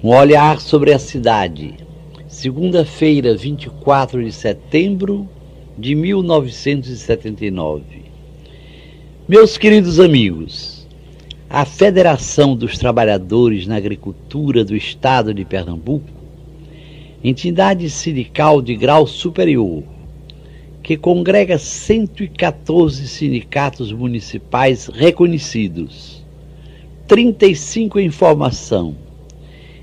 Um olhar sobre a cidade. Segunda-feira, 24 de setembro de 1979. Meus queridos amigos, a Federação dos Trabalhadores na Agricultura do Estado de Pernambuco, entidade sindical de grau superior, que congrega 114 sindicatos municipais reconhecidos, 35 em formação,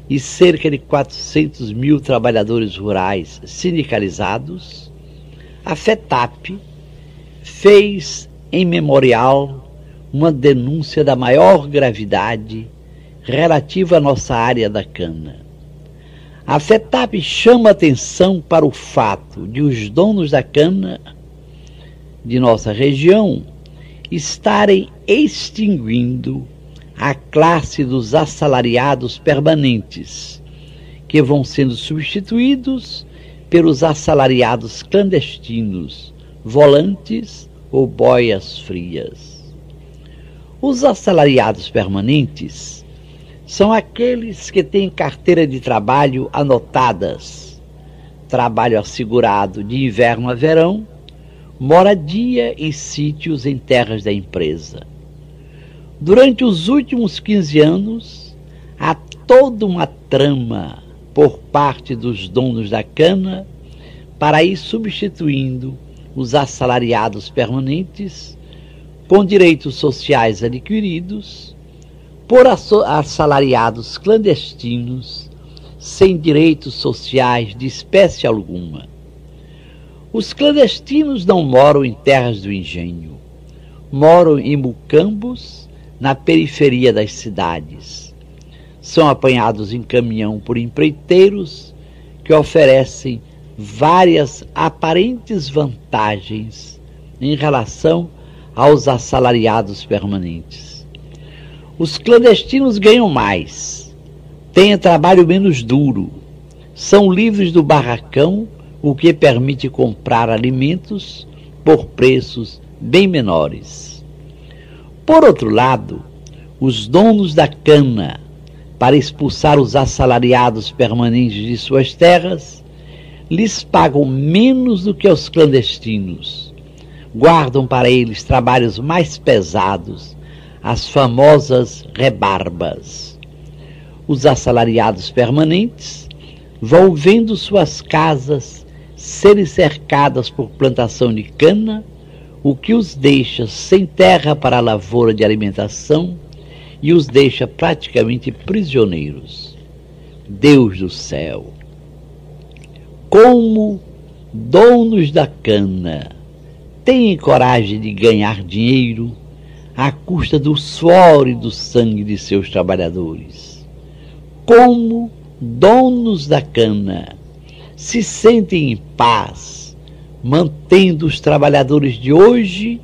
e cerca de 400 mil trabalhadores rurais sindicalizados, a FETAP fez em memorial uma denúncia da maior gravidade relativa à nossa área da cana. A FETAP chama atenção para o fato de os donos da cana de nossa região estarem extinguindo a classe dos assalariados permanentes, que vão sendo substituídos pelos assalariados clandestinos, volantes ou boias frias. Os assalariados permanentes são aqueles que têm carteira de trabalho anotadas, trabalho assegurado de inverno a verão, moradia e sítios em terras da empresa Durante os últimos 15 anos, há toda uma trama por parte dos donos da cana para ir substituindo os assalariados permanentes com direitos sociais adquiridos por assalariados clandestinos sem direitos sociais de espécie alguma. Os clandestinos não moram em terras do engenho, moram em mucambos na periferia das cidades. São apanhados em caminhão por empreiteiros que oferecem várias aparentes vantagens em relação aos assalariados permanentes. Os clandestinos ganham mais, têm trabalho menos duro, são livres do barracão, o que permite comprar alimentos por preços bem menores. Por outro lado, os donos da cana, para expulsar os assalariados permanentes de suas terras, lhes pagam menos do que aos clandestinos. Guardam para eles trabalhos mais pesados, as famosas rebarbas. Os assalariados permanentes vão vendo suas casas serem cercadas por plantação de cana o que os deixa sem terra para a lavoura de alimentação e os deixa praticamente prisioneiros. Deus do céu, como donos da cana têm coragem de ganhar dinheiro à custa do suor e do sangue de seus trabalhadores? Como donos da cana se sentem em paz mantendo os trabalhadores de hoje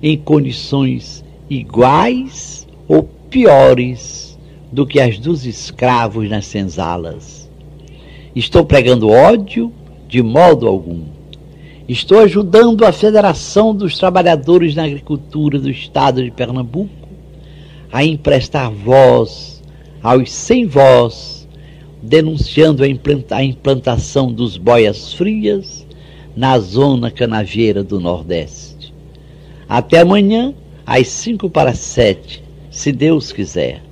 em condições iguais ou piores do que as dos escravos nas senzalas. Estou pregando ódio de modo algum. Estou ajudando a Federação dos Trabalhadores na Agricultura do Estado de Pernambuco a emprestar voz aos sem voz, denunciando a implantação dos boias frias na zona canavieira do Nordeste. Até amanhã, às cinco para sete, se Deus quiser.